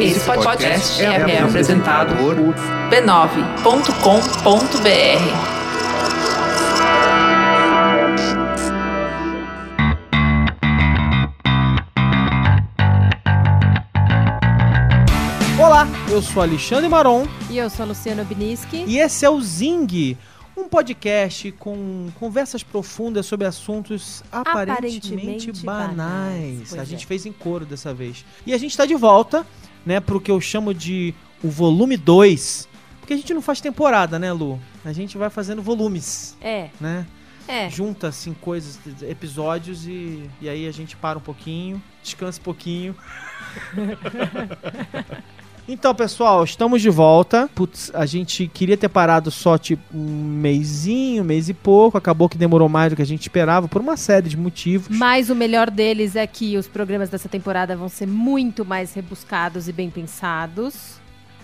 Esse podcast é, é apresentado por b9.com.br. Olá, eu sou Alexandre Maron E eu sou a Luciana Biniski. e esse é o Zing, um podcast com conversas profundas sobre assuntos aparentemente, Aparentemente banais. banais, A é. gente fez em coro dessa vez. E a gente tá de volta, né, pro que eu chamo de o volume 2. Porque a gente não faz temporada, né, Lu? A gente vai fazendo volumes, É, né? é. Junta, assim, coisas, episódios e, e aí a gente para um pouquinho, descansa um pouquinho. Então, pessoal, estamos de volta. Putz, a gente queria ter parado só tipo um mêsinho, um mês e pouco. Acabou que demorou mais do que a gente esperava por uma série de motivos. Mas o melhor deles é que os programas dessa temporada vão ser muito mais rebuscados e bem pensados.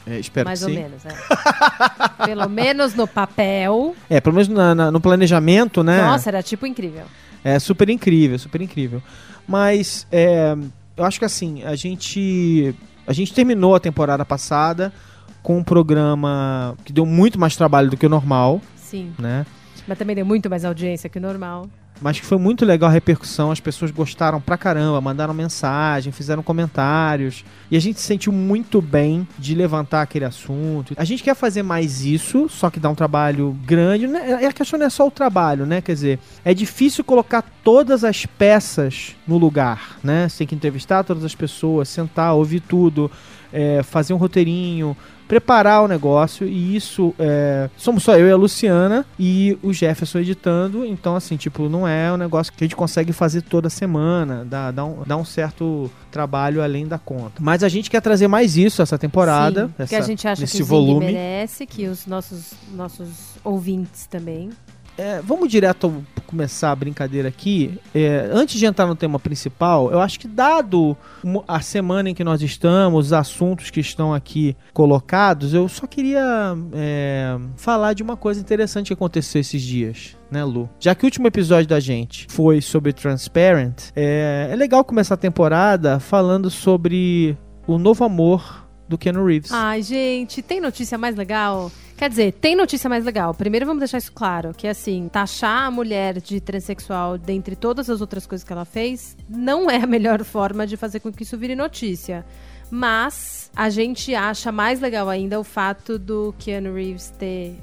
É, espero mais que ou sim. menos, é. Pelo menos no papel. É, pelo menos na- na- no planejamento, né? Nossa, era tipo incrível. É super incrível, super incrível. Mas é, eu acho que assim, a gente. A gente terminou a temporada passada com um programa que deu muito mais trabalho do que o normal, Sim. né? Mas também deu muito mais audiência que o normal. Mas que foi muito legal a repercussão, as pessoas gostaram pra caramba, mandaram mensagem, fizeram comentários. E a gente se sentiu muito bem de levantar aquele assunto. A gente quer fazer mais isso, só que dá um trabalho grande. né? A questão não é só o trabalho, né? Quer dizer, é difícil colocar todas as peças no lugar, né? Você tem que entrevistar todas as pessoas, sentar, ouvir tudo, é, fazer um roteirinho, preparar o negócio e isso é, somos só eu e a Luciana e o Jefferson editando, então assim, tipo, não é um negócio que a gente consegue fazer toda semana, dá, dá, um, dá um certo trabalho além da conta. Mas a gente quer trazer mais isso essa temporada, Sim, essa, que a gente acha que volume. merece, que os nossos, nossos ouvintes também. É, vamos direto começar a brincadeira aqui. É, antes de entrar no tema principal, eu acho que dado a semana em que nós estamos, os assuntos que estão aqui colocados, eu só queria é, falar de uma coisa interessante que aconteceu esses dias, né, Lu? Já que o último episódio da gente foi sobre Transparent, é, é legal começar a temporada falando sobre o novo amor do Keanu Reeves. Ai, gente, tem notícia mais legal? Quer dizer, tem notícia mais legal. Primeiro vamos deixar isso claro, que assim, taxar a mulher de transexual dentre todas as outras coisas que ela fez, não é a melhor forma de fazer com que isso vire notícia. Mas a gente acha mais legal ainda o fato do Keanu Reeves ter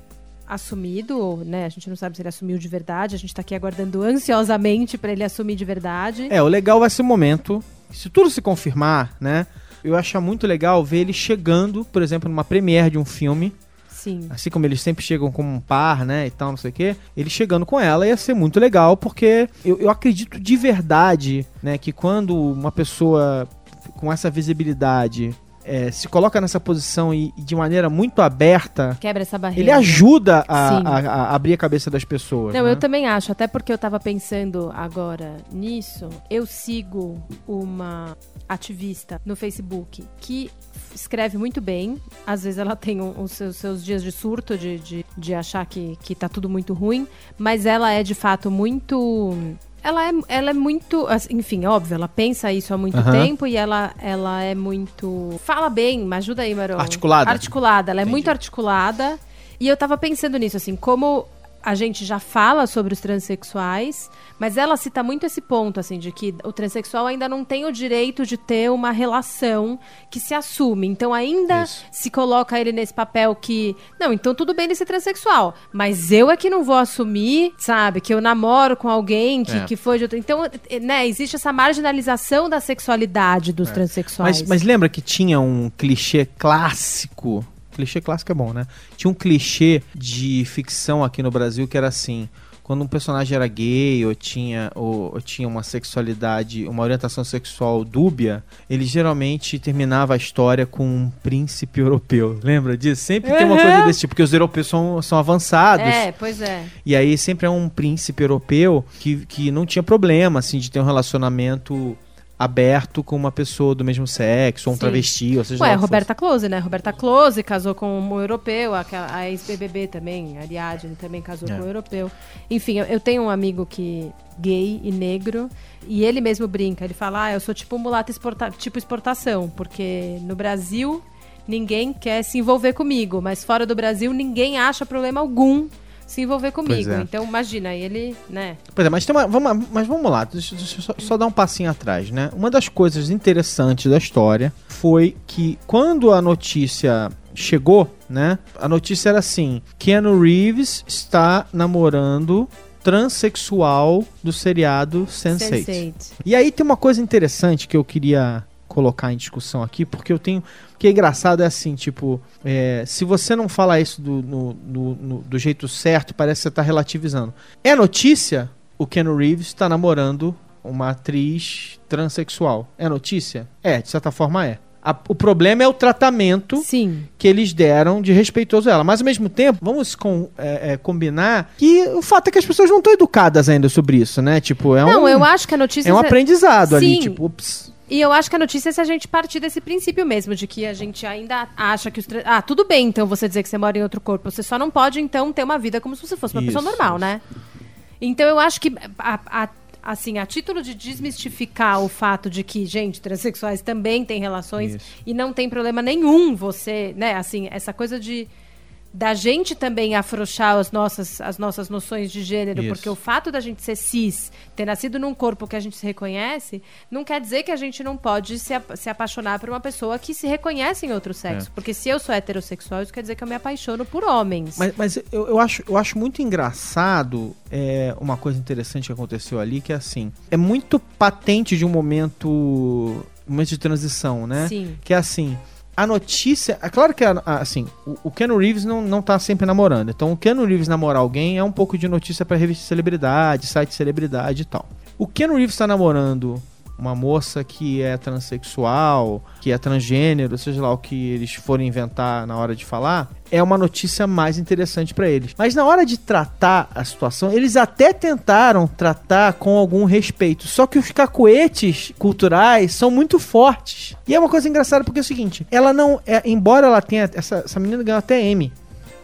assumido, né? A gente não sabe se ele assumiu de verdade. A gente tá aqui aguardando ansiosamente pra ele assumir de verdade. É, o legal vai ser o momento. Se tudo se confirmar, né? Eu acho muito legal ver ele chegando, por exemplo, numa premiere de um filme. Sim. Assim como eles sempre chegam como um par, né? E tal, não sei o quê. Ele chegando com ela ia ser muito legal, porque eu, eu acredito de verdade, né? Que quando uma pessoa com essa visibilidade é, se coloca nessa posição e, e de maneira muito aberta, Quebra essa barreira. ele ajuda a, a- a abrir a cabeça das pessoas. Não, né? eu também acho, até porque eu tava pensando agora nisso. Eu sigo uma ativista no Facebook que escreve muito bem. Às vezes ela tem os seus, seus dias de surto, de, de, de achar que, que tá tudo muito ruim, mas ela é de fato muito. Ela é, ela é muito. Enfim, óbvio, ela pensa isso há muito Aham. tempo e ela, ela é muito. Fala bem, mas ajuda aí, Marão. Articulada. Articulada, ela é Entendi. muito articulada. E eu tava pensando nisso, assim, como a gente já fala sobre os transexuais, mas ela cita muito esse ponto, assim, de que o transexual ainda não tem o direito de ter uma relação que se assume. Então ainda Isso. se coloca ele nesse papel que, não, então tudo bem ele ser transexual, mas eu é que não vou assumir, sabe, que eu namoro com alguém que, É. que foi de outro. Então, né, existe essa marginalização da sexualidade dos transexuais. Mas, mas lembra que tinha um clichê clássico? Clichê clássico é bom, né? Tinha um clichê de ficção aqui no Brasil que era assim. Quando um personagem era gay ou tinha, ou, ou tinha uma sexualidade, uma orientação sexual dúbia, ele geralmente terminava a história com um príncipe europeu. Lembra disso? Sempre tem uma coisa desse tipo, porque os europeus são, são avançados. É, pois é. E aí sempre é um príncipe europeu que, que não tinha problema, assim, de ter um relacionamento aberto com uma pessoa do mesmo sexo, ou um Sim. travesti, ou seja Ué, Roberta Close, né? Roberta Close casou com um europeu, aquela- a ex-BBB também, a Ariadne também casou É. com um europeu. Enfim, eu, eu tenho um amigo que gay e negro, e ele mesmo brinca, ele fala, ah, eu sou tipo mulata exporta tipo exportação, porque no Brasil ninguém quer se envolver comigo, mas fora do Brasil ninguém acha problema algum se envolver comigo. é. Então, imagina, ele, né? Pois é, mas, tem uma, vamos, mas vamos lá, deixa, deixa eu só, só dar um passinho atrás, né? Uma das coisas interessantes da história foi que quando a notícia chegou, né? A notícia era assim: Keanu Reeves está namorando transexual do seriado Sense8. Sense8. E aí tem uma coisa interessante que eu queria colocar em discussão aqui, porque eu tenho. Que é engraçado é assim, tipo, é, se você não fala isso do, no- no- no- do jeito certo, parece que você tá relativizando. É notícia? O Keanu Reeves está namorando uma atriz transexual. É notícia? É, de certa forma é. A- o problema é o tratamento Sim. que eles deram de respeitoso a ela. Mas ao mesmo tempo, vamos com- é, é, combinar que o fato é que as pessoas não estão educadas ainda sobre isso, né? Tipo, é Não, um, eu acho que a notícia é um aprendizado ali, tipo, ups. E eu acho que a notícia é se a gente partir desse princípio mesmo, de que a gente ainda acha que os. Ah, tudo bem, então você dizer que você mora em outro corpo. Você só não pode, então, ter uma vida como se você fosse uma pessoa Isso, normal, isso. né? Então eu acho que, a- a- assim, a título de desmistificar o fato de que, gente, transexuais também têm relações Isso. e não tem problema nenhum você, né, assim, essa coisa de. Da gente também afrouxar as nossas, as nossas noções de gênero, Isso. porque o fato da gente ser cis, ter nascido num corpo que a gente se reconhece, não quer dizer que a gente não pode se, se apaixonar por uma pessoa que se reconhece em outro sexo. Porque se eu sou heterossexual, isso quer dizer que eu me apaixono por homens. Mas, mas eu, eu, acho, eu acho muito engraçado é, uma coisa interessante que aconteceu ali, que é assim, é muito patente de um momento, um momento de transição, né? Sim. Que é assim, a notícia. É claro que, assim, o, Keanu Reeves não, não tá sempre namorando. Então, o Keanu Reeves namorar alguém é um pouco de notícia pra revista de celebridade, site de celebridade e tal. O Keanu Reeves tá namorando uma moça que é transexual, que é transgênero, seja lá o que eles forem inventar na hora de falar, é uma notícia mais interessante pra eles. Mas na hora de tratar a situação, eles até tentaram tratar com algum respeito. Só que os cacoetes culturais são muito fortes. E é uma coisa engraçada porque é o seguinte: ela não. É, embora ela tenha. Essa, essa menina ganhou até M.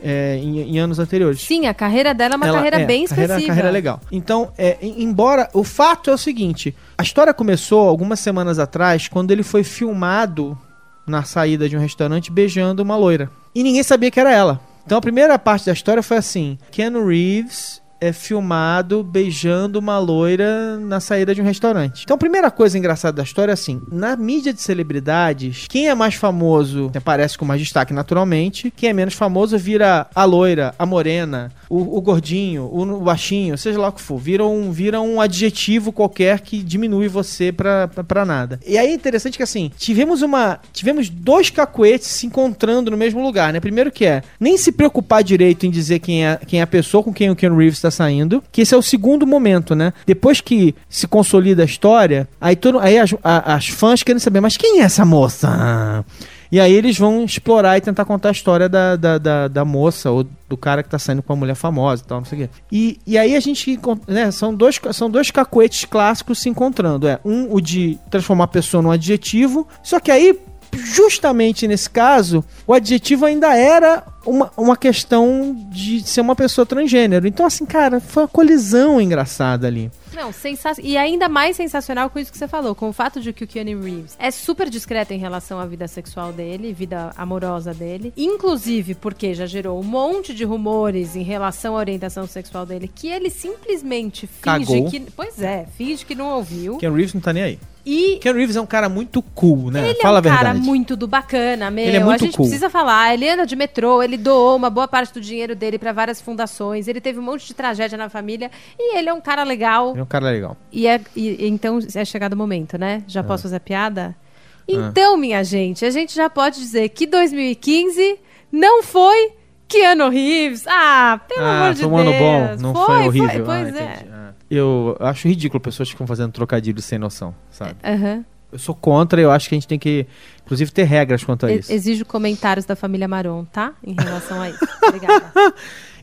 é, em, em anos anteriores. Sim, a carreira dela é uma Ela- carreira é, bem carreira- expressiva. Carreira legal. Então, é, em- embora. O fato é o seguinte: a história começou algumas semanas atrás, quando ele foi filmado na saída de um restaurante beijando uma loira. E ninguém sabia que era ela. Então a primeira parte da história foi assim: Ken Reeves é filmado beijando uma loira na saída de um restaurante. Então a primeira coisa engraçada da história é assim: na mídia de celebridades, quem é mais famoso aparece com mais destaque naturalmente, quem é menos famoso vira a loira, a morena, o, o gordinho, o, o baixinho, seja lá o que for, vira um, vira um adjetivo qualquer que diminui você pra, pra, pra nada. E aí é interessante que assim, tivemos uma. Tivemos dois cacuetes se encontrando no mesmo lugar, né? Primeiro que é nem se preocupar direito em dizer quem é, quem é a pessoa com quem o Ken Reeves está saindo, que esse é o segundo momento, né? Depois que se consolida a história, aí, todo, aí as, a- as fãs querem saber, mas quem é essa moça? E aí eles vão explorar e tentar contar a história da, da, da, da moça ou do cara que tá saindo com uma mulher famosa e tal, não sei o quê. E, e aí a gente, né, são dois, são dois cacoetes clássicos se encontrando. É um, o de transformar a pessoa num adjetivo, só que aí, justamente nesse caso, o adjetivo ainda era uma, uma questão de ser uma pessoa transgênero. Então, assim, cara, foi uma colisão engraçada ali. Não, sensacional. E ainda mais sensacional com isso que você falou, com o fato de que o Keanu Reeves é super discreto em relação à vida sexual dele, vida amorosa dele. Inclusive porque já gerou um monte de rumores em relação à orientação sexual dele, que ele simplesmente finge Cagou. que. Pois é, finge que não ouviu. Ken Reeves não tá nem aí. E Ken Reeves é um cara muito cool, né? ele Fala é um a verdade. cara muito do bacana, meu. Ele é muito a gente cool. precisa falar. Ele anda de metrô, ele doou uma boa parte do dinheiro dele pra várias fundações. Ele teve um monte de tragédia na família. E ele é um cara legal. Ele é um cara legal. E, é, e- então é chegado o momento, né? É. Já posso fazer piada? Então, minha gente, a gente já pode dizer que 2015 não foi Keanu Reeves. Ah, pelo amor de foi um ano Deus. bom, não foi, horrível. pois Ah, é. Eu acho ridículo pessoas que ficam fazendo trocadilhos sem noção, sabe? Aham. Eu sou contra, eu acho que a gente tem que, inclusive, ter regras quanto a isso. Exijo comentários da família Maron, tá? Em relação a isso. Obrigada.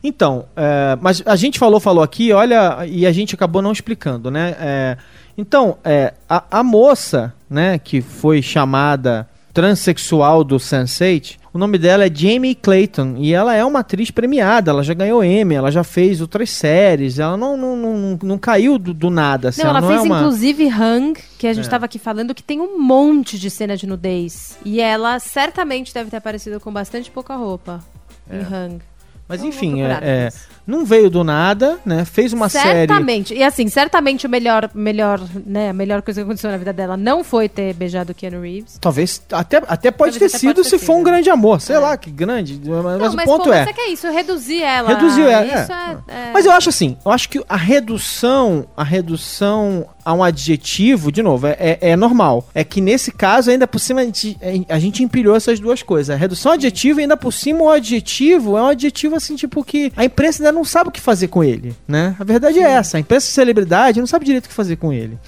Então, é, mas a gente falou, falou aqui, olha, e a gente acabou não explicando, né? É, Então, é, a, a moça, né, que foi chamada transexual do Sense8, o nome dela é Jamie Clayton e ela é uma atriz premiada, ela já ganhou Emmy, ela já fez outras séries, ela não, não, não, não caiu do, do nada. Assim, Não, ela, não fez é uma... inclusive Hang, que a gente É. estava aqui falando, que tem um monte de cena de nudez. E ela certamente deve ter aparecido com bastante pouca roupa em Hang. Mas enfim, é, é, não veio do nada, né? Fez uma série. certamente. E assim, certamente o melhor, melhor, né, a melhor coisa que aconteceu na vida dela não foi ter beijado o Keanu Reeves. Talvez até, até pode Talvez ter até sido pode se ter for um grande amor. Sei É. lá que grande. Mas, não, o mas ponto pô, é. Mas é que é isso, reduzir ela. Reduziu ela, é. é, é- Mas eu acho assim, eu acho que a redução, a redução a um adjetivo, de novo, é, é, é normal. É que nesse caso, ainda por cima, a gente, a gente empilhou essas duas coisas. A redução adjetiva e ainda por cima o adjetivo é um adjetivo assim, tipo, que a imprensa ainda não sabe o que fazer com ele, né? A verdade é essa, a imprensa celebridade não sabe direito o que fazer com ele.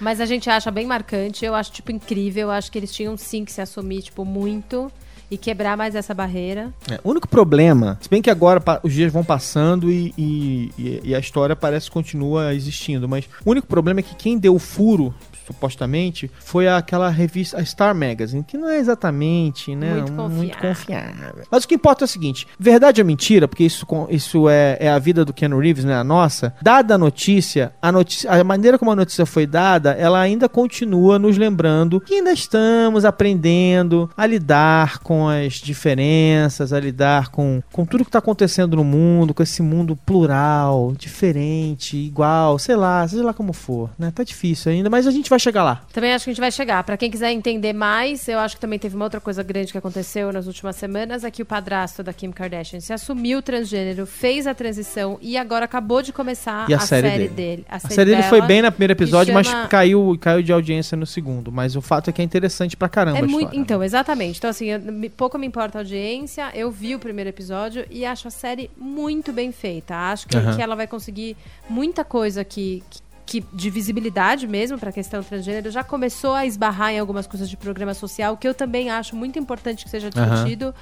Mas a gente acha bem marcante, eu acho, tipo, incrível. Eu acho que eles tinham sim que se assumir, tipo, muito e quebrar mais essa barreira. É, o único problema, se bem que agora os dias vão passando e- e- e a história parece que continua existindo, mas o único problema é que quem deu o furo, supostamente, foi aquela revista, a Star Magazine, que não é exatamente, né, Muito muito confiável. confiável. Mas o que importa é o seguinte, verdade ou mentira, porque isso, isso é, é a vida do Keanu Reeves, não é a nossa, dada a notícia, a notícia, a maneira como a notícia foi dada, ela ainda continua nos lembrando que ainda estamos aprendendo a lidar com as diferenças, a lidar com, com tudo que está acontecendo no mundo, com esse mundo plural, diferente, igual, sei lá, seja lá como for, né? Tá difícil ainda, mas a gente vai chegar lá. Também acho que a gente vai chegar. Pra quem quiser entender mais, eu acho que também teve uma outra coisa grande que aconteceu nas últimas semanas, é que o padrasto da Kim Kardashian se assumiu transgênero, fez a transição e agora acabou de começar a a, série série, dele. dele. A A série, série dele foi bem no primeiro episódio, chama- mas caiu, caiu de audiência no segundo. Mas o fato é que é interessante pra caramba É muito, história. né? então, exatamente. Então, assim, eu- pouco me importa a audiência. Eu vi o primeiro episódio e acho a série muito bem feita. Acho que, Aham. que ela vai conseguir muita coisa que. que que de visibilidade mesmo para a questão transgênero já começou a esbarrar em algumas coisas de programa social que eu também acho muito importante que seja discutido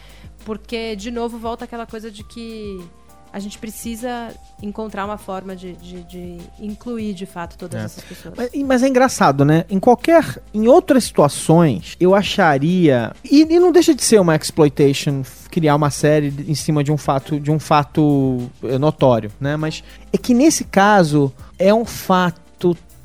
porque de novo volta aquela coisa de que a gente precisa encontrar uma forma de, de, de incluir de fato todas É. essas pessoas. Mas, mas é engraçado, né? Em qualquer. Em outras situações, eu acharia. E, e não deixa de ser uma exploitation criar uma série em cima de um fato de um fato eh, notório, né? Mas é que nesse caso é um fato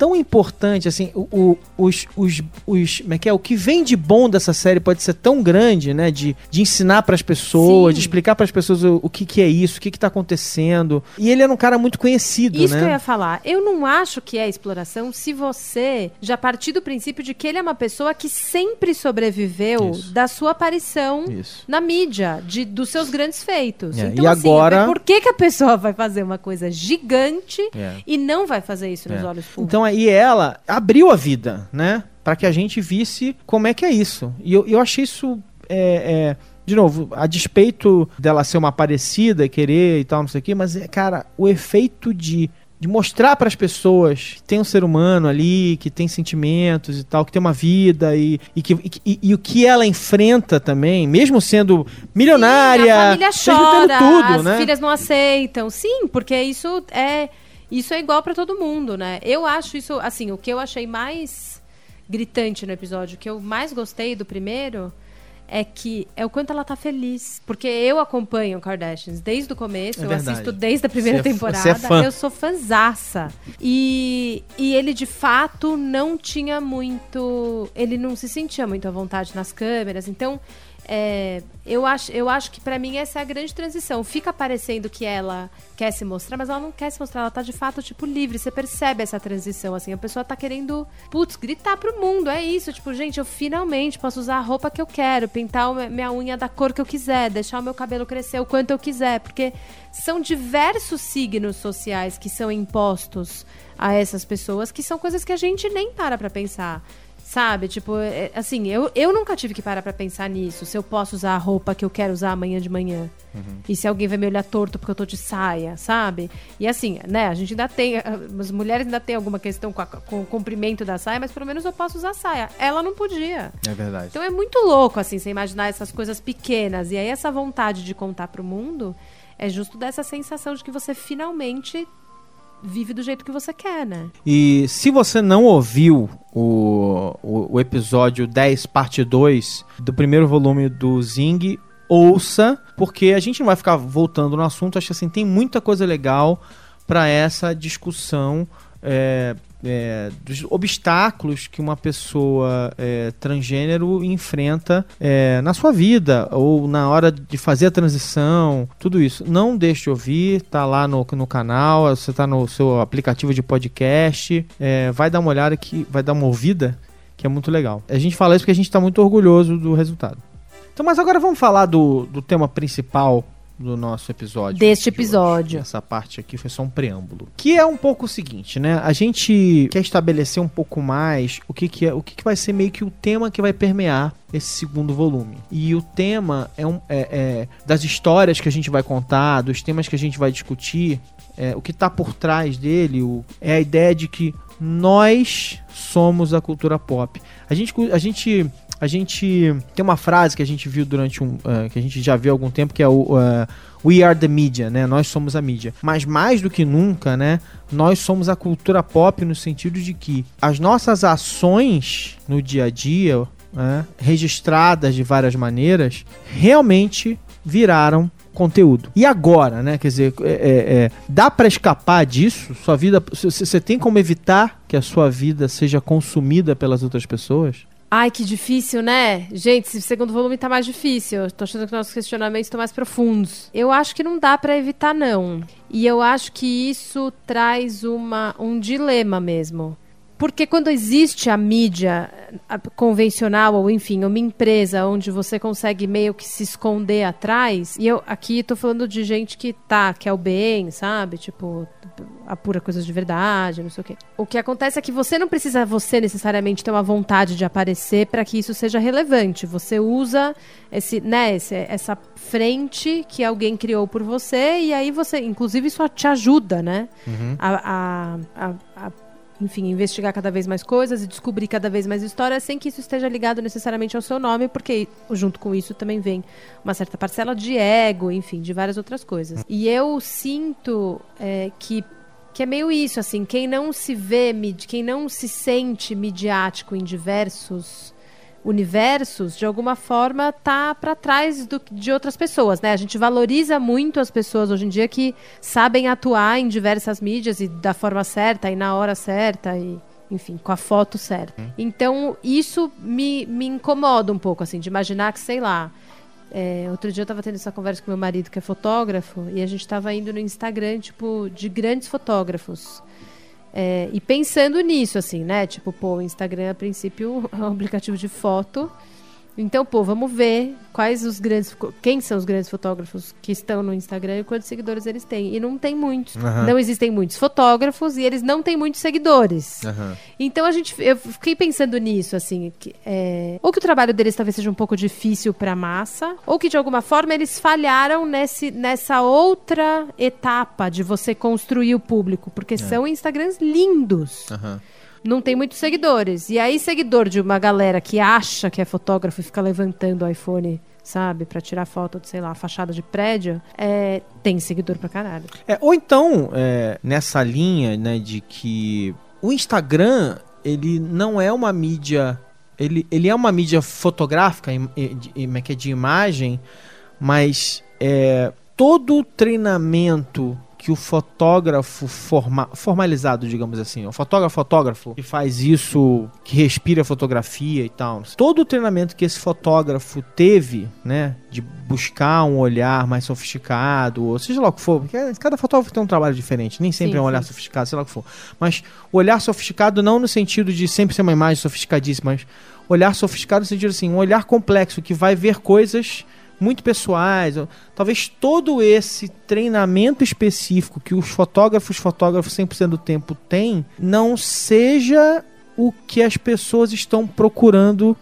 tão importante assim o, o- os, os, os como é que é o que vem de bom dessa série pode ser tão grande né de, de ensinar para as pessoas Sim. de explicar para as pessoas o, o que, que é isso o que que tá acontecendo e ele era um cara muito conhecido Isso né que eu ia falar. Eu não acho que é exploração se você já partir do princípio de que ele é uma pessoa que sempre sobreviveu Isso. da sua aparição isso na mídia, de, dos seus grandes feitos. É, Então, e assim, agora- por que, que a pessoa vai fazer uma coisa gigante É. e não vai fazer isso nos É. olhos públicos? Então aí ela abriu a vida, né? Pra que a gente visse como é que é isso. E eu, eu achei isso. é, é, de novo, a despeito dela ser uma parecida, querer e tal, não sei o quê, mas, é, cara, o efeito de. De mostrar para as pessoas que tem um ser humano ali, que tem sentimentos e tal, que tem uma vida e, e, que, e, e- e o que ela enfrenta também, mesmo sendo milionária, Sim, a família chora, tudo, as né? filhas não aceitam. Sim, porque isso é isso é igual pra todo mundo, né? Eu acho isso, assim, o que eu achei mais gritante no episódio, o que eu mais gostei do primeiro é que é o quanto ela tá feliz. Porque eu acompanho Kardashians desde o começo, É eu assisto desde a primeira é fã- temporada. é fã. Eu sou fanzaça. E, e ele, de fato, não tinha muito. Ele não se sentia muito à vontade nas câmeras. Então, é, eu, acho, eu acho que pra mim essa é a grande transição. Fica parecendo que ela quer se mostrar, mas ela não quer se mostrar. Ela tá de fato, tipo, livre. Você percebe essa transição, assim. A pessoa tá querendo, putz, gritar pro mundo. É isso. Tipo, gente, eu finalmente posso usar a roupa que eu quero, pintar minha unha da cor que eu quiser, deixar o meu cabelo crescer o quanto eu quiser. Porque são diversos signos sociais que são impostos a essas pessoas, que são coisas que a gente nem para pra pensar. Sabe? Tipo, é, assim, eu, eu nunca tive que parar pra pensar nisso. Se eu posso usar a roupa que eu quero usar amanhã de manhã. E se alguém vai me olhar torto porque eu tô de saia, sabe? E assim, né, a gente ainda tem. As mulheres ainda tem alguma questão com, a- com o comprimento da saia, mas pelo menos eu posso usar saia. Ela não podia. É verdade. Então é muito louco, assim, você imaginar essas coisas pequenas. E aí essa vontade de contar pro mundo é justo dessa sensação de que você finalmente vive do jeito que você quer, né? E se você não ouviu o, o, o episódio 10, parte 2 do primeiro volume do Zing, ouça, porque a gente não vai ficar voltando no assunto. Acho que assim, tem muita coisa legal para essa discussão é, é, dos obstáculos que uma pessoa é, transgênero enfrenta é, na sua vida ou na hora de fazer a transição, tudo isso. Não deixe de ouvir, tá lá no, no canal, você tá no seu aplicativo de podcast, é, vai dar uma olhada que vai dar uma ouvida que é muito legal. A gente fala isso porque a gente está muito orgulhoso do resultado. Então, mas agora vamos falar do, do tema principal do nosso episódio. Deste de hoje. episódio. Essa parte aqui foi só um preâmbulo. Que é um pouco o seguinte, né? A gente quer estabelecer um pouco mais o que, que é, o que, que vai ser meio que o tema que vai permear esse segundo volume. E o tema é, um, é, é das histórias que a gente vai contar, dos temas que a gente vai discutir. É, o que está por trás dele o, é a ideia de que nós somos a cultura pop. A gente, a gente a gente tem uma frase que a gente viu durante um. Uh, que a gente já viu há algum tempo, que é o. Uh, We are the media, né? Nós somos a mídia. Mas mais do que nunca, né? Nós somos a cultura pop no sentido de que as nossas ações no dia a dia, né, registradas de várias maneiras, realmente viraram conteúdo. E agora, né? Quer dizer, é, é, é dá para escapar disso? Sua vida, você tem como evitar que a sua vida seja consumida pelas outras pessoas? Ai, que difícil, né? Gente, esse segundo volume tá mais difícil. Tô achando que nossos questionamentos estão mais profundos. Eu acho que não dá para evitar, não. E eu acho que isso traz uma, um dilema mesmo. Porque quando existe a mídia convencional, ou enfim, uma empresa onde você consegue meio que se esconder atrás, e eu aqui tô falando de gente que tá, que é o bem, sabe? Tipo, apura coisas de verdade, não sei o quê. O que acontece é que você não precisa, você necessariamente, ter uma vontade de aparecer para que isso seja relevante. Você usa esse, né, esse, essa frente que alguém criou por você, e aí você, inclusive, isso te ajuda, né? Uhum. a, a, a, a enfim, investigar cada vez mais coisas e descobrir cada vez mais histórias sem que isso esteja ligado necessariamente ao seu nome, porque junto com isso também vem uma certa parcela de ego, enfim, de várias outras coisas. E eu sinto é, que que é meio isso, assim, quem não se vê, quem não se sente midiático em diversos universos, de alguma forma, tá para trás do, de outras pessoas, né? A gente valoriza muito as pessoas hoje em dia que sabem atuar em diversas mídias e da forma certa e na hora certa e enfim, com a foto certa. Hum. Então, isso me, me incomoda um pouco, assim, de imaginar que, sei lá, é, outro dia eu tava tendo essa conversa com meu marido, que é fotógrafo, e a gente tava indo no Instagram, tipo, de grandes fotógrafos. É, e pensando nisso, assim, né? Tipo, pô, o Instagram, a princípio, é um aplicativo de foto. Então, pô, vamos ver quais os grandes. Quem são os grandes fotógrafos que estão no Instagram e quantos seguidores eles têm. E não tem muitos. Uhum. Não existem muitos fotógrafos e eles não têm muitos seguidores. Uhum. Então a gente. Eu fiquei pensando nisso, assim. Que, é, ou que o trabalho deles talvez seja um pouco difícil pra massa, ou que de alguma forma eles falharam nesse, nessa outra etapa de você construir o público. Porque é. são Instagrams lindos. Uhum não tem muitos seguidores. E aí, seguidor de uma galera que acha que é fotógrafo e fica levantando o iPhone sabe, para tirar foto de, sei lá, fachada de prédio, é, tem seguidor pra caralho. É, ou então, é, nessa linha, né, de que o Instagram, ele não é uma mídia, ele, ele é uma mídia fotográfica, de, é de imagem, mas é, todo treinamento que o fotógrafo forma, formalizado, digamos assim, o fotógrafo fotógrafo que faz isso, que respira fotografia e tal. Todo o treinamento que esse fotógrafo teve, né, de buscar um olhar mais sofisticado, ou seja lá o que for, porque cada fotógrafo tem um trabalho diferente, nem sempre sim, é um olhar sim. sofisticado, sei lá o que for. Mas olhar sofisticado não no sentido de sempre ser uma imagem sofisticadíssima, mas olhar sofisticado no sentido assim, um olhar complexo que vai ver coisas muito pessoais. Talvez todo esse treinamento específico que os fotógrafos, fotógrafos 100% do tempo têm, não seja o que as pessoas estão procurando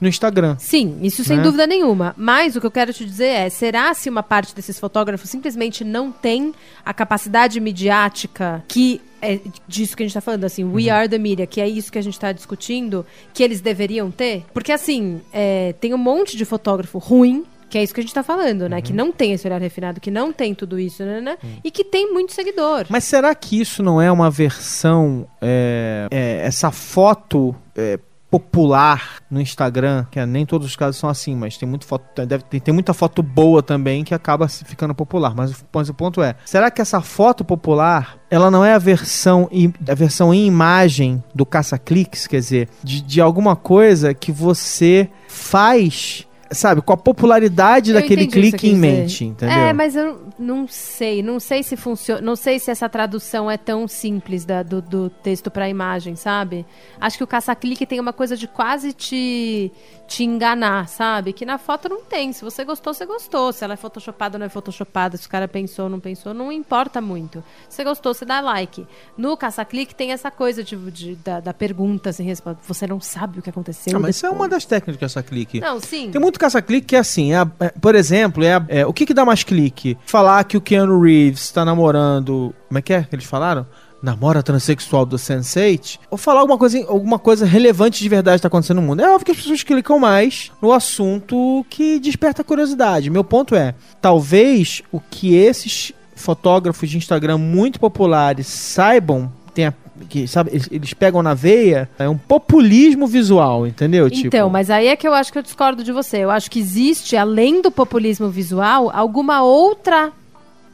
no Instagram. Sim, isso sem né? dúvida nenhuma. Mas o que eu quero te dizer é: será se uma parte desses fotógrafos simplesmente não tem a capacidade midiática que é disso que a gente está falando, assim, we uhum. are the media, que é isso que a gente está discutindo, que eles deveriam ter? Porque, assim, é, tem um monte de fotógrafo ruim Que é isso que a gente tá falando, né? Que não tem esse olhar refinado, que não tem tudo isso, né? né? E que tem muito seguidor. Mas será que isso não é uma versão. é, é, essa foto é, popular no Instagram, que é, nem todos os casos são assim, mas tem, muito foto, deve, tem, tem muita foto boa também que acaba se ficando popular. Mas, o- mas o ponto é: será que essa foto popular ela não é a versão, em- a versão em imagem do caça-cliques? Quer dizer, de, de alguma coisa que você faz. Sabe, com a popularidade Eu daquele clique em mente, entendeu? É, mas eu não sei, não sei se funciona, não sei se essa tradução é tão simples da- do, do texto para imagem, sabe? Acho que o caça-clique tem uma coisa de quase te te enganar, sabe? Que na foto não tem. Se você gostou, você gostou. Se ela é photoshopada ou não é photoshopada, se o cara pensou ou não pensou, não importa muito. Se você gostou, você dá like. No caça-clique tem essa coisa de, de- da, da pergunta assim, resposta. Você não sabe o que aconteceu. Ah, mas isso é depois. uma das técnicas do caça-clique. Não, sim. Tem muito caça-clique que é assim, é é, por exemplo, é, é, o que que dá mais clique? Falar que o Keanu Reeves tá namorando, como é que é que eles falaram? Namora transexual do Sense8? Ou falar alguma coisa, alguma coisa relevante de verdade que tá acontecendo no mundo. É óbvio que as pessoas clicam mais no assunto que desperta curiosidade. Meu ponto é, talvez o que esses fotógrafos de Instagram muito populares saibam, tenha, que, sabe, eles, eles pegam na veia, é um populismo visual, entendeu? Então, tipo, mas aí é que eu acho que eu discordo de você. Eu acho que existe, além do populismo visual, alguma outra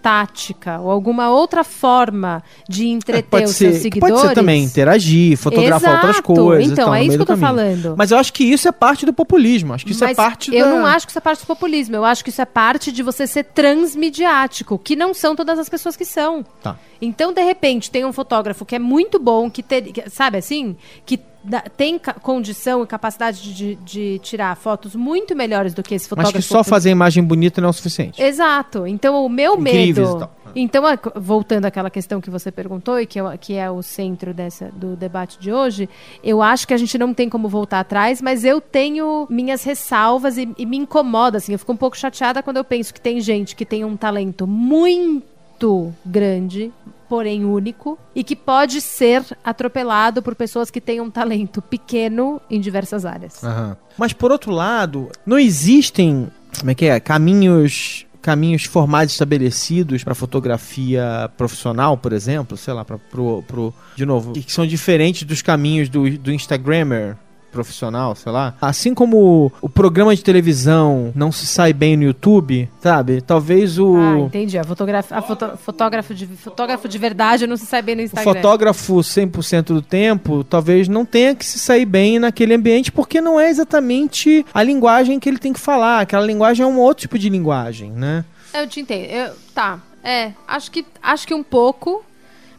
tática ou alguma outra forma de entreter É, os ser, seus seguidores. Pode ser também interagir, fotografar Exato. outras coisas. Então, e tal, é isso que eu tô caminho. falando. Mas eu acho que isso é parte do populismo. Acho que isso é Mas parte eu da... não acho que isso é parte do populismo. Eu acho que isso é parte de você ser transmediático, que não são todas as pessoas que são. Tá. Então, de repente, tem um fotógrafo que é muito bom, que, ter, que- sabe assim, que dá- tem condição e capacidade de, de- tirar fotos muito melhores do que esse Mas fotógrafo. que só fazer imagem bonita não é o suficiente. Exato. Então, o meu Incríveis medo. Então, a- voltando àquela questão que você perguntou e que, é o- que é o centro dessa, do debate de hoje, eu acho que a gente não tem como voltar atrás, mas eu tenho minhas ressalvas e, e me incomoda, assim. Eu fico um pouco chateada quando eu penso que tem gente que tem um talento muito grande, porém único, e que pode ser atropelado por pessoas que têm um talento pequeno em diversas áreas. Mas por outro lado, não existem, como é que é, caminhos caminhos formados estabelecidos para fotografia profissional, por exemplo, sei lá, para pro, pro de novo, que são diferentes dos caminhos do, do Instagrammer profissional, sei lá. Assim como o programa de televisão não se sai bem no YouTube, sabe? Talvez o Ah, entendi. A, fotografa, a foto- fotógrafo, de, fotógrafo de verdade não se sai bem no O Instagram. fotógrafo 100% do tempo talvez não tenha que se sair bem naquele ambiente porque não é exatamente a linguagem que ele tem que falar. Aquela linguagem é um outro tipo de linguagem, né? Eu te entendo. Eu- tá. É, acho que, acho que um pouco,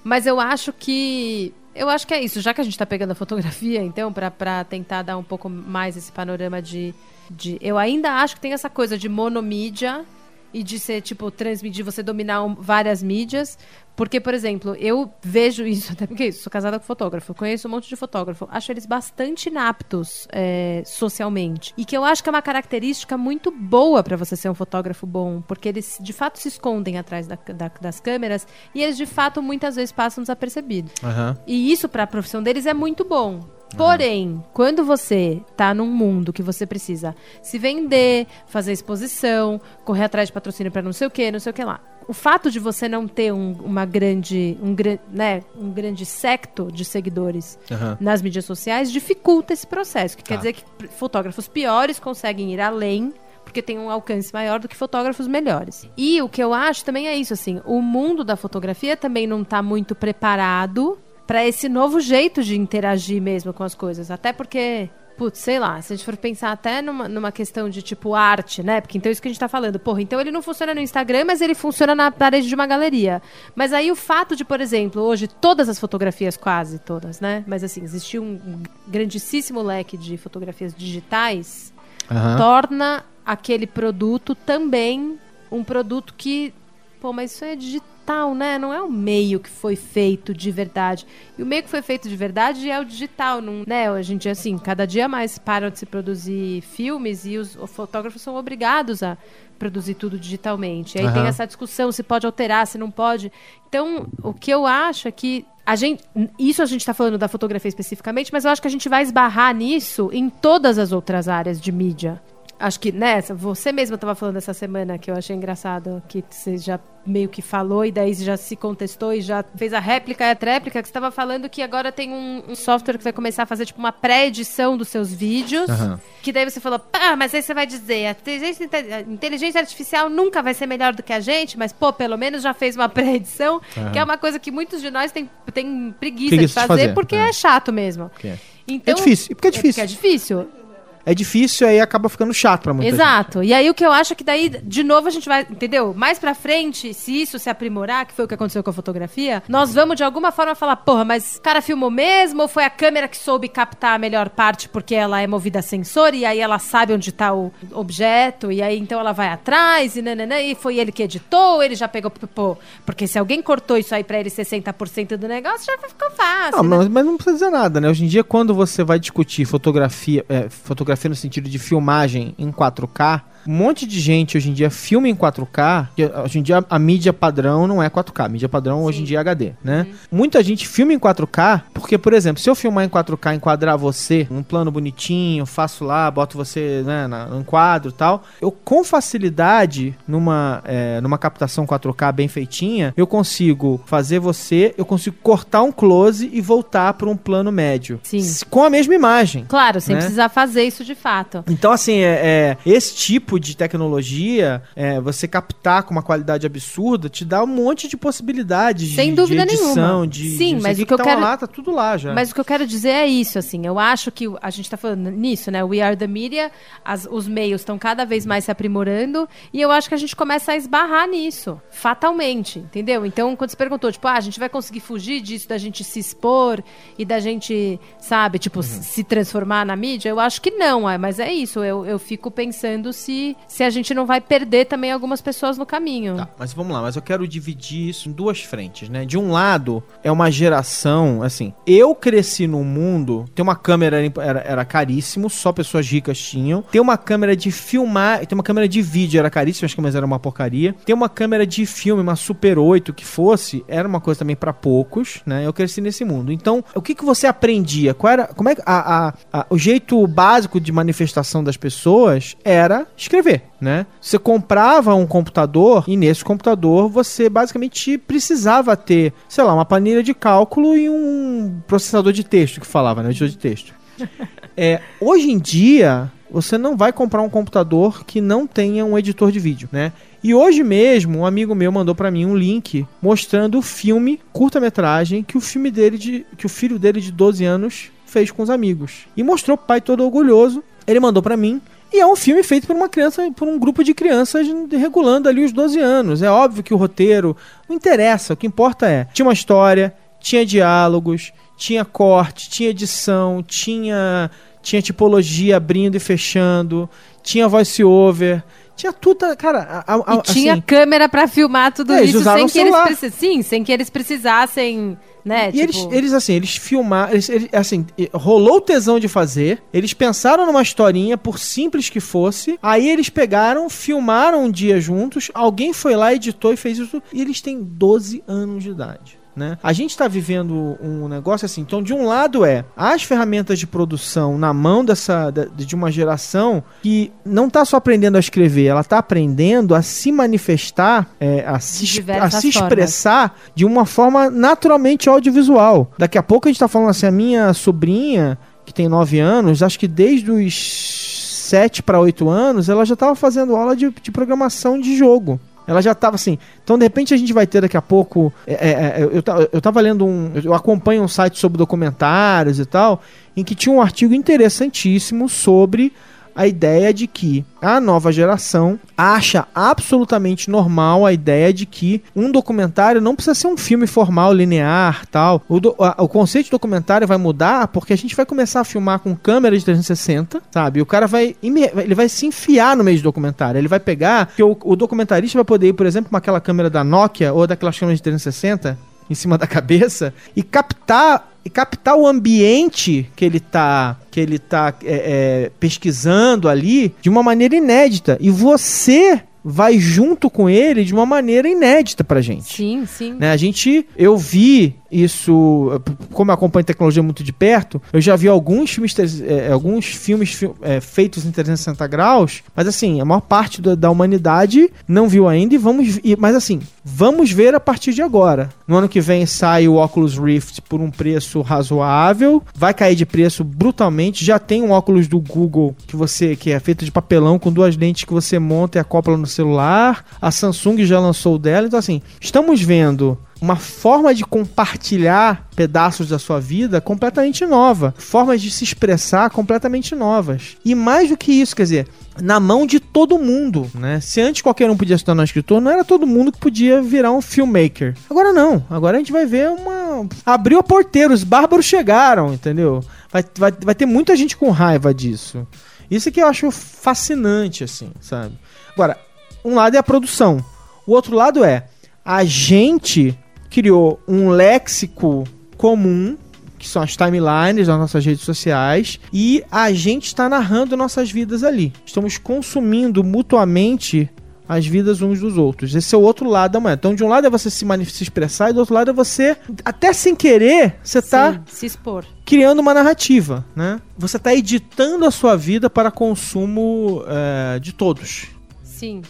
mas eu acho que. Eu acho que é isso. Já que a gente tá pegando a fotografia, então, pra tentar dar um pouco mais esse panorama de, de. Eu ainda acho que tem essa coisa de monomídia e de ser, tipo, transmitir, você dominar várias mídias. Porque, por exemplo, eu vejo isso, até porque sou casada com fotógrafo, conheço um monte de fotógrafo, acho eles bastante inaptos é, socialmente. E que eu acho que é uma característica muito boa para você ser um fotógrafo bom, porque eles de fato se escondem atrás da- da- das câmeras e eles de fato muitas vezes passam desapercebidos. Aham. E isso para a profissão deles é muito bom. Porém, quando você tá num mundo que você precisa se vender, fazer exposição, correr atrás de patrocínio para não sei o que, não sei o que lá. O fato de você não ter um, uma grande, um, né, um grande secto de seguidores Aham. nas mídias sociais dificulta esse processo. Que Tá. quer dizer que fotógrafos piores conseguem ir além porque tem um alcance maior do que fotógrafos melhores. E o que eu acho também é isso, assim, o mundo da fotografia também não está muito preparado para esse novo jeito de interagir mesmo com as coisas. Até porque, putz, sei lá, se a gente for pensar até numa, numa questão de tipo arte, né? Porque então é isso que a gente tá falando. Porra, então ele não funciona no Instagram, mas ele funciona na parede de uma galeria. Mas aí o fato de, por exemplo, hoje todas as fotografias, quase todas, né? Mas assim, existiu um grandíssimo leque de fotografias digitais Aham. torna aquele produto também um produto que, pô, mas isso é digital, né? Não é o meio que foi feito de verdade. E o meio que foi feito de verdade é o digital, não, né? A gente assim, cada dia mais param de se produzir filmes e os, os fotógrafos são obrigados a produzir tudo digitalmente. E aí tem Aham. essa discussão se pode alterar, se não pode. Então, o que eu acho é que a gente, isso a gente está falando da fotografia especificamente, mas eu acho que a gente vai esbarrar nisso em todas as outras áreas de mídia. Acho que nessa, você mesma estava falando essa semana que eu achei engraçado, que você já meio que falou e daí já se contestou e já fez a réplica e a tréplica, que você estava falando que agora tem um, um, software que vai começar a fazer tipo uma pré-edição dos seus vídeos, uhum. que daí você falou, ah, mas aí você vai dizer, a inteligência, a inteligência, artificial nunca vai ser melhor do que a gente, mas pô, pelo menos já fez uma pré-edição, uhum. que é uma coisa que muitos de nós têm, têm preguiça, preguiça de, fazer, de fazer, porque é, é chato mesmo. Okay. Então, é difícil, porque é difícil. É, porque é difícil é difícil aí acaba ficando chato pra muita Exato. Gente. E aí o que eu acho é que daí, de novo, a gente vai, entendeu? Mais pra frente, se isso se aprimorar, que foi o que aconteceu com a fotografia, nós vamos de alguma forma falar, porra, mas o cara filmou mesmo ou foi a câmera que soube captar a melhor parte porque ela é movida a sensor e aí ela sabe onde tá o objeto e aí então ela vai atrás e nananã, e foi ele que editou, ele já pegou, pô, porque se alguém cortou isso aí pra ele 60% do negócio, já ficou fácil. Não, né? mas, mas, não precisa dizer nada, né? Hoje em dia, quando você vai discutir fotografia, é, fotografia fotografia no sentido de filmagem em 4K, um monte de gente hoje em dia filma em 4K, hoje em dia a, mídia padrão não é 4K, a mídia padrão Sim. hoje em dia é HD, né? Uhum. Muita gente filma em 4K, porque, por exemplo, se eu filmar em 4K, enquadrar você num plano bonitinho, faço lá, boto você né, num quadro e tal, eu com facilidade, numa, é, numa captação 4K bem feitinha, eu consigo fazer você, eu consigo cortar um close e voltar para um plano médio. Sim. Com a mesma imagem. Claro, sem né? precisar fazer isso de fato. Então, assim, é, é esse tipo de tecnologia, é, você captar com uma qualidade absurda, te dá um monte de possibilidades Sem de, dúvida de edição, nenhuma. de Sim, de, mas o que, eu tá quero lá, tá tudo lá já. Mas o que eu quero dizer é isso, assim, eu acho que a gente tá falando nisso, né? We are the media, as, os meios estão cada vez mais se aprimorando e eu acho que a gente começa a esbarrar nisso, fatalmente, entendeu? Então, quando você perguntou, tipo, ah, a gente vai conseguir fugir disso da gente se expor e da gente, sabe, tipo, uhum. se transformar na mídia, eu acho que não, mas é isso, eu, eu fico pensando se, se a gente não vai perder também algumas pessoas no caminho. Tá, mas vamos lá, mas eu quero dividir isso em duas frentes, né? De um lado, é uma geração, assim, eu cresci num mundo, tem uma câmera era, era caríssimo, só pessoas ricas tinham. Tem uma câmera de filmar, tem uma câmera de vídeo, era caríssimo, acho que mas era uma porcaria. Tem uma câmera de filme, uma Super 8 que fosse, era uma coisa também para poucos, né? Eu cresci nesse mundo. Então, o que que você aprendia? Qual era, como é a, a, a o jeito básico de manifestação das pessoas era escrever, né? Você comprava um computador e nesse computador você basicamente precisava ter, sei lá, uma planilha de cálculo e um processador de texto que falava, né? Editor de texto. É, hoje em dia, você não vai comprar um computador que não tenha um editor de vídeo, né? E hoje mesmo, um amigo meu mandou para mim um link mostrando o filme curta-metragem que o filme dele de que o filho dele de 12 anos fez com os amigos. E mostrou o pai todo orgulhoso. Ele mandou para mim e é um filme feito por uma criança, por um grupo de crianças regulando ali os 12 anos. É óbvio que o roteiro não interessa, o que importa é, tinha uma história, tinha diálogos, tinha corte, tinha edição, tinha tinha tipologia abrindo e fechando, tinha voice over, tinha tudo, cara. A, a, e tinha assim, câmera para filmar tudo é, isso sem que eles sim, sem que eles precisassem né? E tipo... eles, eles, assim, eles filmaram. Eles, eles, assim, rolou o tesão de fazer. Eles pensaram numa historinha, por simples que fosse. Aí eles pegaram, filmaram um dia juntos. Alguém foi lá, editou e fez isso. E eles têm 12 anos de idade. Né? A gente está vivendo um negócio assim. Então, de um lado é as ferramentas de produção na mão dessa de uma geração que não está só aprendendo a escrever, ela está aprendendo a se manifestar, é, a, se, a se expressar formas. de uma forma naturalmente audiovisual. Daqui a pouco a gente está falando assim, a minha sobrinha que tem 9 anos, acho que desde os 7 para 8 anos, ela já estava fazendo aula de, de programação de jogo. Ela já estava assim. Então, de repente, a gente vai ter daqui a pouco. É, é, é eu, eu tava lendo um. Eu acompanho um site sobre documentários e tal, em que tinha um artigo interessantíssimo sobre a ideia de que a nova geração acha absolutamente normal a ideia de que um documentário não precisa ser um filme formal, linear, tal. O, do, a, o conceito de documentário vai mudar porque a gente vai começar a filmar com câmera de 360, sabe? E o cara vai ele vai se enfiar no meio do documentário. Ele vai pegar que o, o documentarista vai poder ir, por exemplo, com aquela câmera da Nokia ou daquelas câmeras de 360 em cima da cabeça e captar e captar o ambiente que ele tá que ele tá é, é, pesquisando ali de uma maneira inédita e você vai junto com ele de uma maneira inédita pra gente. Sim, sim. Né? A gente, eu vi isso, como eu acompanho tecnologia muito de perto, eu já vi alguns filmes, é, alguns filmes é, feitos em 360 graus, mas assim, a maior parte da, da humanidade não viu ainda e vamos, e, mas assim, vamos ver a partir de agora. No ano que vem sai o Oculus Rift por um preço razoável, vai cair de preço brutalmente. Já tem um óculos do Google que você que é feito de papelão com duas lentes que você monta e acopla no celular. A Samsung já lançou o dela, então assim, estamos vendo uma forma de compartilhar pedaços da sua vida completamente nova, formas de se expressar completamente novas. E mais do que isso, quer dizer, na mão de todo mundo, né? Se antes qualquer um podia se tornar um escritor, não era todo mundo que podia virar um filmmaker. Agora não. Agora a gente vai ver uma. Abriu a porteira, os bárbaros chegaram, entendeu? Vai, vai, vai ter muita gente com raiva disso. Isso que eu acho fascinante, assim, sabe? Agora, um lado é a produção. O outro lado é a gente criou um léxico comum que são as timelines das nossas redes sociais, e a gente está narrando nossas vidas ali. Estamos consumindo mutuamente as vidas uns dos outros. Esse é o outro lado da moeda. Então, de um lado é você se, se expressar, e do outro lado é você, até sem querer, você está se expor. criando uma narrativa, né? Você está editando a sua vida para consumo é, de todos. Sim.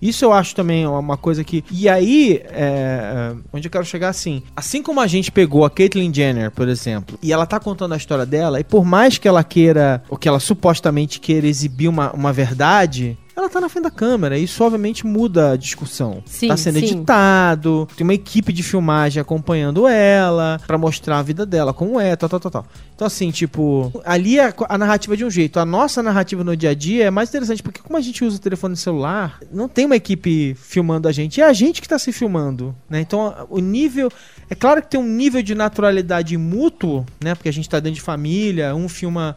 Isso eu acho também uma coisa que. E aí, é... onde eu quero chegar assim. Assim como a gente pegou a Caitlyn Jenner, por exemplo, e ela tá contando a história dela, e por mais que ela queira, ou que ela supostamente queira exibir uma, uma verdade, ela tá na frente da câmera. Isso obviamente muda a discussão. Sim, tá sendo sim. editado, tem uma equipe de filmagem acompanhando ela para mostrar a vida dela como é, tal, tal, tal, tal. Então assim, tipo, ali a, a narrativa é de um jeito. A nossa narrativa no dia a dia é mais interessante porque como a gente usa o telefone celular, não tem uma equipe filmando a gente, é a gente que tá se filmando, né? Então o nível é claro que tem um nível de naturalidade mútuo, né? Porque a gente tá dentro de família, um filma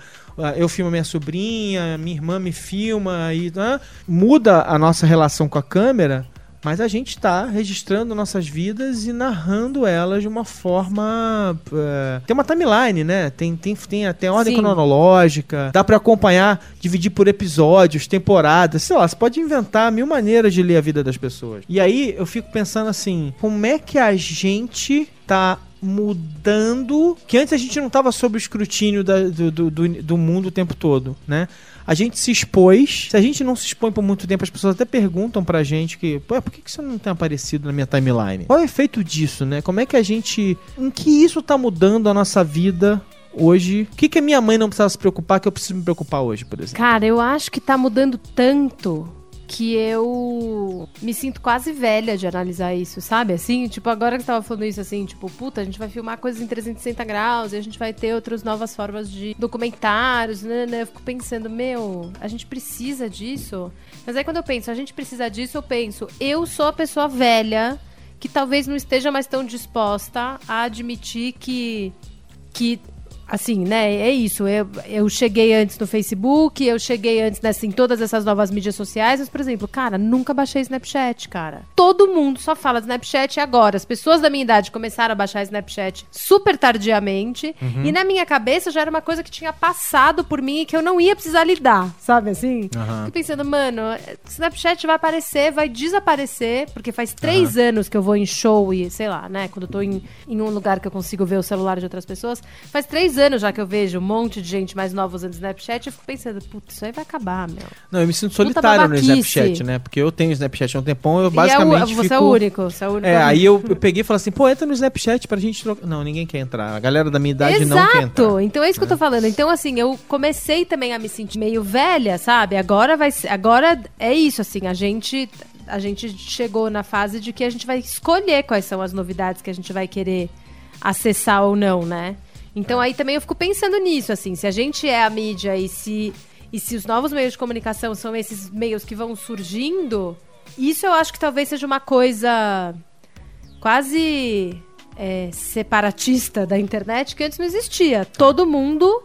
eu filmo minha sobrinha, minha irmã me filma e né? muda a nossa relação com a câmera, mas a gente está registrando nossas vidas e narrando elas de uma forma. Uh, tem uma timeline, né? Tem, tem, tem até ordem Sim. cronológica, dá para acompanhar, dividir por episódios, temporadas, sei lá, você pode inventar mil maneiras de ler a vida das pessoas. E aí eu fico pensando assim: como é que a gente tá mudando. Que antes a gente não estava sob o escrutínio da, do, do, do, do mundo o tempo todo, né? A gente se expôs. Se a gente não se expõe por muito tempo, as pessoas até perguntam pra gente que, por que, que você não tem aparecido na minha timeline? Qual é o efeito disso, né? Como é que a gente. Em que isso tá mudando a nossa vida hoje? O que, que a minha mãe não precisava se preocupar que eu preciso me preocupar hoje, por exemplo? Cara, eu acho que tá mudando tanto que eu me sinto quase velha de analisar isso, sabe? Assim, tipo, agora que tava falando isso, assim, tipo, puta, a gente vai filmar coisas em 360 graus e a gente vai ter outras novas formas de documentários, né, né? Eu fico pensando, meu, a gente precisa disso? Mas aí quando eu penso, a gente precisa disso, eu penso, eu sou a pessoa velha que talvez não esteja mais tão disposta a admitir que que assim, né? É isso. Eu, eu cheguei antes no Facebook, eu cheguei antes nessa, em todas essas novas mídias sociais, mas, por exemplo, cara, nunca baixei Snapchat, cara. Todo mundo só fala Snapchat agora. As pessoas da minha idade começaram a baixar Snapchat super tardiamente. Uhum. E na minha cabeça já era uma coisa que tinha passado por mim e que eu não ia precisar lidar, sabe assim? Aham. Fico pensando, mano, Snapchat vai aparecer, vai desaparecer, porque faz três anos que eu vou em show e, sei lá, né? Quando eu tô em, em um lugar que eu consigo ver o celular de outras pessoas. Faz três anos já que eu vejo um monte de gente mais nova usando Snapchat, eu fico pensando, putz, isso aí vai acabar, meu. Não, eu me sinto solitário no. Snapchat, né? Porque eu tenho Snapchat há um tempão, eu E é basicamente o, você fico... é o único, você é o único. É, aí eu, eu peguei e falei assim, pô, entra no Snapchat pra gente trocar. Não, ninguém quer entrar. A galera da minha idade não quer entrar. Exato. Então é isso que eu tô falando. Então, assim, eu comecei também a me sentir meio velha, sabe? Agora vai ser. Agora é isso, assim, a gente. A gente chegou na fase de que a gente vai escolher quais são as novidades que a gente vai querer acessar ou não, né? Então aí também eu fico pensando nisso, assim, se a gente é a mídia e se, e se os novos meios de comunicação são esses meios que vão surgindo, isso eu acho que talvez seja uma coisa quase é, separatista da internet que antes não existia. Todo mundo,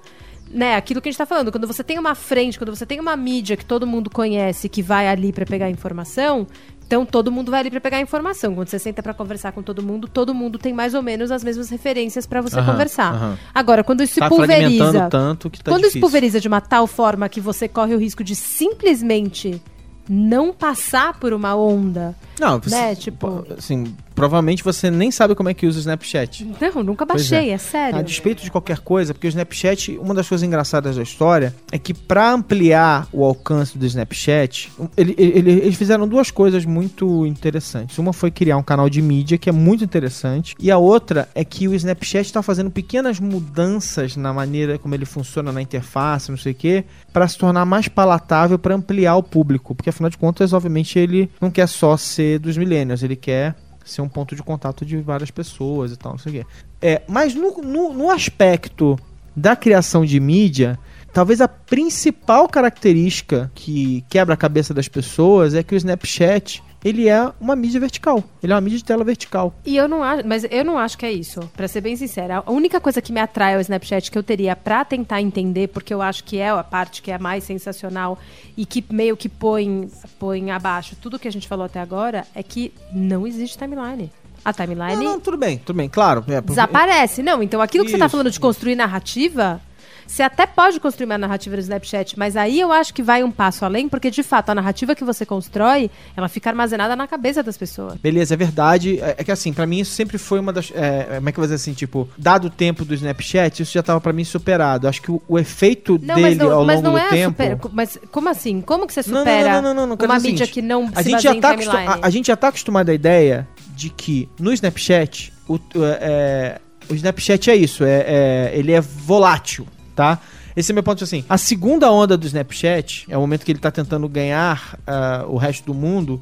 né, aquilo que a gente tá falando, quando você tem uma frente, quando você tem uma mídia que todo mundo conhece, que vai ali para pegar informação, então todo mundo vai ali para pegar informação. Quando você senta para conversar com todo mundo, todo mundo tem mais ou menos as mesmas referências para você Aham, conversar. aham. Agora, quando isso se Tá pulveriza, fragmentando tanto que tá quando isso difícil. pulveriza de uma tal forma que você corre o risco de simplesmente não passar por uma onda, Não, né, tipo- assim, provavelmente você nem sabe como é que usa o Snapchat. Não, nunca Pois baixei, é, A sério. despeito de qualquer coisa, porque o Snapchat, uma das coisas engraçadas da história é que pra ampliar o alcance do Snapchat, ele- ele- eles fizeram duas coisas muito interessantes. Uma foi criar um canal de mídia que é muito interessante, e a outra é que o Snapchat está fazendo pequenas mudanças na maneira como ele funciona na interface, não sei o quê, para se tornar mais palatável para ampliar o público, porque afinal de contas, obviamente, ele não quer só ser dos millennials, ele quer ser um ponto de contato de várias pessoas e tal, não sei o quê. É, mas no, no, no aspecto da criação de mídia, talvez a principal característica que quebra a cabeça das pessoas é que o Snapchat ele é uma mídia vertical. Ele é uma mídia de tela vertical. E eu não acho, mas eu não acho que é isso. Pra ser bem sincera, a única coisa que me atrai ao Snapchat que eu teria pra tentar entender, porque eu acho que é a parte que é mais sensacional e que meio que põe, põe abaixo tudo que a gente falou até agora, é que não existe timeline. A timeline Não, não, tudo bem, tudo bem, claro. É, desaparece. Não, então aquilo que você tá Isso. falando de construir narrativa, você até pode construir uma narrativa no Snapchat, mas aí eu acho que vai um passo além, porque de fato a narrativa que você constrói, ela fica armazenada na cabeça das pessoas. Beleza, é verdade. É, é que assim, pra mim isso sempre foi uma das. É, como é que eu vou dizer assim? Tipo, dado o tempo do Snapchat, isso já tava pra mim superado. Acho que o, o efeito Não, dele não, ao mas longo não do é tempo. super. Mas como assim? Como que você supera não, não, uma mídia que não A se gente, já tá timeline? acostu- a, a gente já tá acostumado à ideia de que no Snapchat, o, o- é, o Snapchat é isso, é, é- ele é volátil, tá? Esse é meu ponto assim. A segunda onda do Snapchat, é o momento que ele tá tentando ganhar ah, o resto do mundo,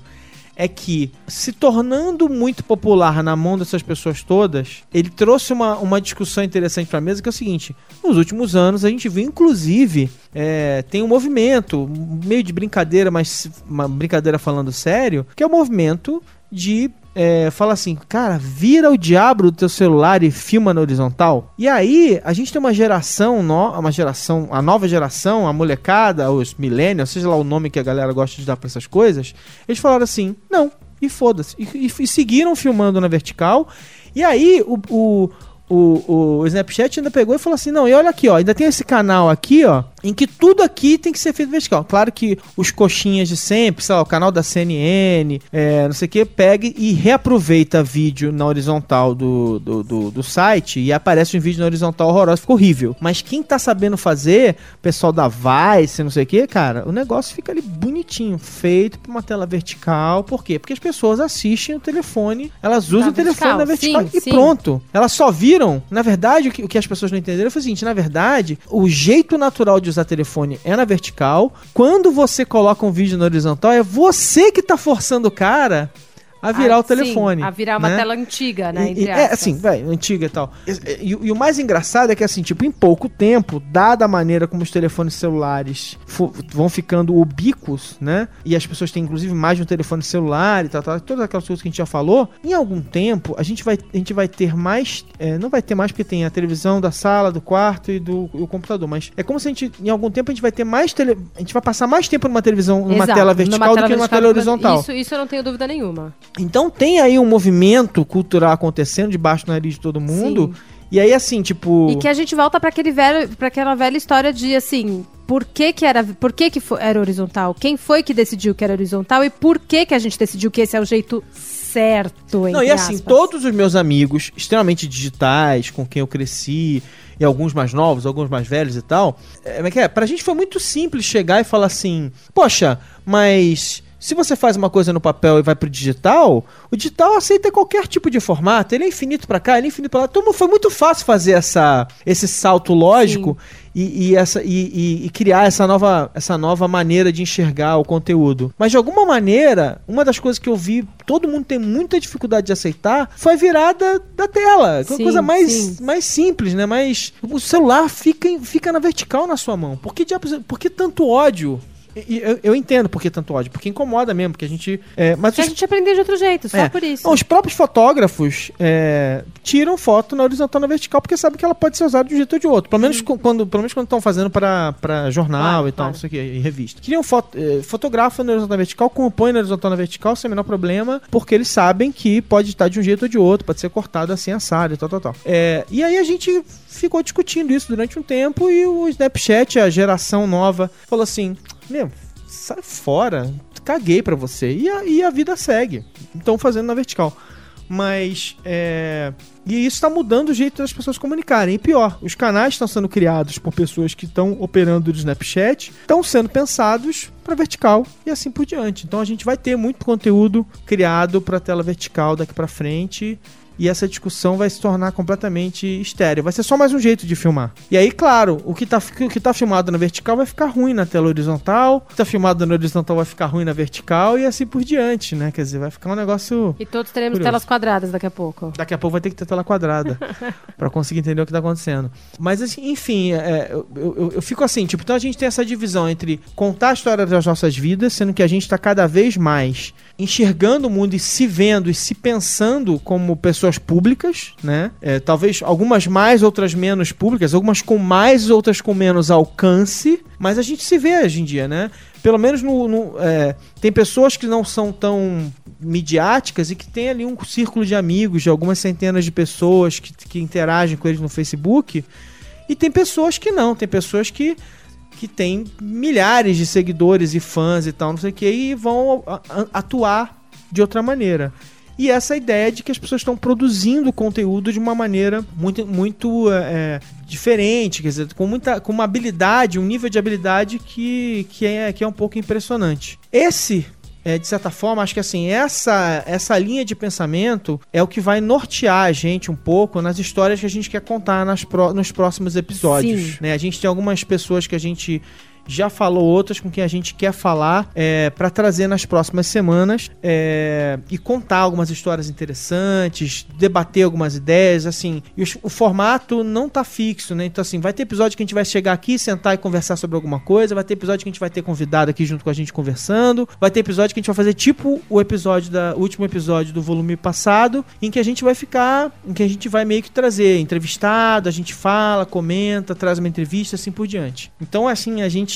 é que, se tornando muito popular na mão dessas pessoas todas, ele trouxe uma, uma discussão interessante pra mesa, que é o seguinte: nos últimos anos a gente viu, inclusive, é, tem um movimento, meio de brincadeira, mas uma brincadeira falando sério, que é o movimento de é, falar assim, cara, vira o diabo do teu celular e filma na horizontal. E aí, a gente tem uma geração, no, uma geração, a nova geração, a molecada, os millennials, seja lá o nome que a galera gosta de dar pra essas coisas, eles falaram assim, não, e foda-se. E, e- e seguiram filmando na vertical. E aí, o, o, o, o Snapchat ainda pegou e falou assim: não, e olha aqui, ó, ainda tem esse canal aqui, ó, em que tudo aqui tem que ser feito vertical. Claro que os coxinhas de sempre, sei lá, o canal da CNN, é, não sei o que, pega e reaproveita vídeo na horizontal do, do, do, do site e aparece um vídeo na horizontal horroroso, ficou horrível. Mas quem tá sabendo fazer, pessoal da Vice, não sei o que, cara, o negócio fica ali bonitinho, feito pra uma tela vertical. Por quê? Porque as pessoas assistem o telefone, elas usam Na o telefone na vertical, vertical sim, e sim. pronto. Elas só viram, na verdade, o que, o que as pessoas não entenderam foi o seguinte: na verdade, o jeito natural de usar telefone é na vertical. Quando você coloca um vídeo na horizontal, é você que tá forçando o cara a virar Ah, o telefone. Sim, a virar uma né? tela antiga, né? E- e- é assim, velho, antiga e tal. E, e- e o mais engraçado é que, assim, tipo, em pouco tempo, dada a maneira como os telefones celulares vão ficando ubíquos, né? E as pessoas têm, inclusive, mais de um telefone celular e tal, tal, todas aquelas coisas que a gente já falou. Em algum tempo, a gente vai, a gente vai ter mais. é, não vai ter mais porque tem a televisão da sala, do quarto e do e o computador, mas é como se a gente, em algum tempo, a gente vai ter mais tele. A gente vai passar mais tempo numa televisão, numa Exato, tela vertical numa do que numa tela horizontal. Isso, isso eu não tenho dúvida nenhuma. Então tem aí um movimento cultural acontecendo debaixo do nariz de todo mundo. E aí, assim, tipo. E que a gente volta para aquele velho, para aquela velha história de assim, por que que era, por que que era horizontal? Quem foi que decidiu que era horizontal e por que que a gente decidiu que esse é o jeito certo, Não, e assim, aspas? todos os meus amigos extremamente digitais, com quem eu cresci, e alguns mais novos, alguns mais velhos e tal, é, é que é? Pra gente foi muito simples chegar e falar assim: Poxa, mas. Se você faz uma coisa no papel e vai pro digital, o digital aceita qualquer tipo de formato, ele é infinito pra cá, ele é infinito pra lá. Então foi muito fácil fazer essa, esse salto lógico e, e essa, e, e- criar essa nova, essa nova maneira de enxergar o conteúdo. Mas de alguma maneira, uma das coisas que eu vi, todo mundo tem muita dificuldade de aceitar, foi a virada da tela. Uma Sim, coisa mais, sim. mais simples, né? Mas o celular fica, fica na vertical na sua mão. Por que, diabos- por que tanto ódio? E- eu, eu entendo por que tanto ódio, porque incomoda mesmo, porque a gente. é, mas Que a os gente aprendeu de outro jeito, só é. por isso. Não, os próprios fotógrafos é, tiram foto na horizontal na vertical porque sabem que ela pode ser usada de um jeito ou de outro. Pelo menos co- quando pelo menos quando estão fazendo para jornal Claro, e tal, claro. não sei o que, e revista. Criam foto, é, fotografa na horizontal na vertical, compõe na horizontal e na vertical sem o menor problema, porque eles sabem que pode estar de um jeito ou de outro, pode ser cortado assim, assado e tal, tal, tal. É, e aí a gente ficou discutindo isso durante um tempo e o Snapchat, a geração nova, falou assim: Meu, sai fora, caguei pra você. E a, e a vida segue. Então fazendo na vertical. Mas é. E isso está mudando o jeito das pessoas comunicarem. E pior, os canais estão sendo criados por pessoas que estão operando do Snapchat, estão sendo pensados para vertical e assim por diante. Então a gente vai ter muito conteúdo criado para tela vertical daqui para frente e essa discussão vai se tornar completamente estéreo. Vai ser só mais um jeito de filmar. E aí, claro, o que tá, o que tá filmado na vertical vai ficar ruim na tela horizontal, o que tá filmado na horizontal vai ficar ruim na vertical e assim por diante, né? Quer dizer, vai ficar um negócio. E todos teremos Curioso. telas quadradas daqui a pouco. Daqui a pouco vai ter que ter tela quadrada para conseguir entender o que tá acontecendo. Mas, assim, enfim, é, eu, eu, eu fico assim, tipo, então a gente tem essa divisão entre contar a história das nossas vidas, sendo que a gente tá cada vez mais enxergando o mundo e se vendo e se pensando como pessoas públicas, né? É, talvez algumas mais, outras menos públicas, algumas com mais, outras com menos alcance, mas a gente se vê hoje em dia, né? Pelo menos no, no, é, tem pessoas que não são tão midiáticas e que tem ali um círculo de amigos, de algumas centenas de pessoas que, que interagem com eles no Facebook. E tem pessoas que não, tem pessoas que que tem milhares de seguidores e fãs e tal, não sei o que, e vão atuar de outra maneira. E essa ideia de que as pessoas estão produzindo conteúdo de uma maneira muito, muito é, diferente, quer dizer, com, muita, com uma habilidade, um nível de habilidade que, que, é, que é um pouco impressionante. Esse é, de certa forma, acho que assim, essa, essa linha de pensamento é o que vai nortear a gente um pouco nas histórias que a gente quer contar nas pró- nos próximos episódios. Né? A gente tem algumas pessoas que a gente já falou, outras com quem a gente quer falar é, para trazer nas próximas semanas é, e contar algumas histórias interessantes, debater algumas ideias, assim. E os- o formato não tá fixo, né? Então, assim, vai ter episódio que a gente vai chegar aqui, sentar e conversar sobre alguma coisa, vai ter episódio que a gente vai ter convidado aqui junto com a gente conversando, vai ter episódio que a gente vai fazer tipo o episódio da o último episódio do volume passado, em que a gente vai ficar, em que a gente vai meio que trazer entrevistado, a gente fala, comenta, traz uma entrevista, assim por diante. Então, assim, a gente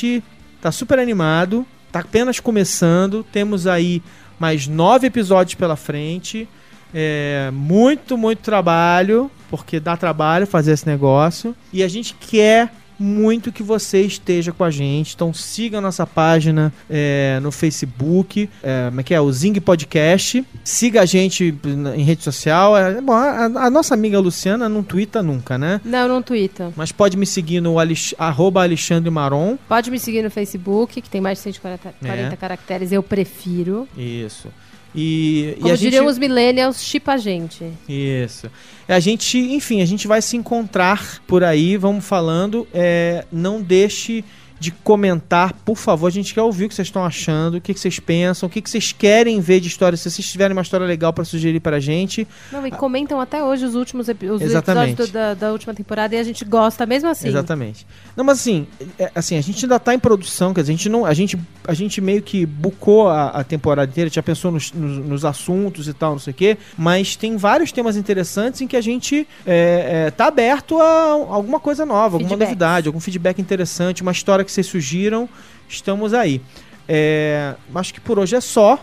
tá super animado, tá apenas começando, temos aí mais nove episódios pela frente. É, muito, muito trabalho, porque dá trabalho fazer esse negócio. E a gente quer muito que você esteja com a gente. Então siga a nossa página é, no Facebook, é, como é que é? O Zing Podcast. Siga a gente em rede social. É, bom, a, a nossa amiga Luciana não twitta nunca, né? Não, não twitta. Mas pode me seguir no Alex- arroba Alexandre Maron. Pode me seguir no Facebook, que tem mais de 140 40 É. caracteres, eu prefiro. Isso. E, e Como gente... diriam os millennials, chipa a gente. Isso. É, A gente, enfim, a gente vai se encontrar por aí, vamos falando. É, não deixe de comentar, por favor. A gente quer ouvir o que vocês estão achando, o que que vocês pensam, o que que vocês querem ver de história. Se vocês tiverem uma história legal pra sugerir pra gente, Não, e comentam até hoje os últimos epi- os episódios do- da, da última temporada e a gente gosta mesmo assim. Exatamente. Não, mas assim, é- assim, a gente ainda tá em produção, quer dizer, a gente não. A gente, a gente meio que bucou a, a temporada inteira, já pensou nos, nos, nos assuntos e tal, não sei o quê. Mas tem vários temas interessantes em que a gente é, é, tá aberto a alguma coisa nova, alguma novidade, algum feedback interessante, uma história que vocês sugiram. Estamos aí. É, acho que por hoje é só.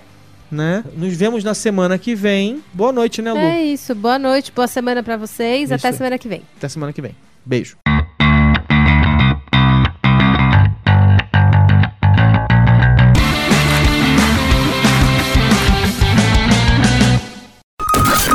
Né? Nos vemos na semana que vem. Boa noite, né, Lu? É isso. Boa noite, boa semana pra vocês. Isso Até semana que vem. Até semana que vem. Beijo.